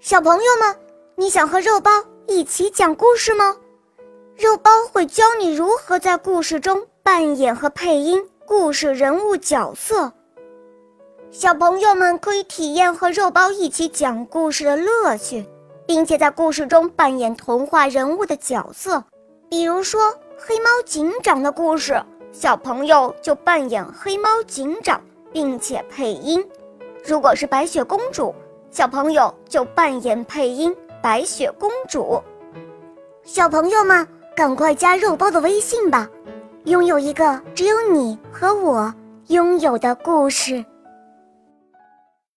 小朋友们，你想和肉包一起讲故事吗？肉包会教你如何在故事中扮演和配音故事人物角色。小朋友们可以体验和肉包一起讲故事的乐趣，并且在故事中扮演童话人物的角色。比如说黑猫警长的故事，小朋友就扮演黑猫警长，并且配音。如果是白雪公主。小朋友就扮演配音白雪公主。小朋友们，赶快加肉包的微信吧，拥有一个只有你和我拥有的故事。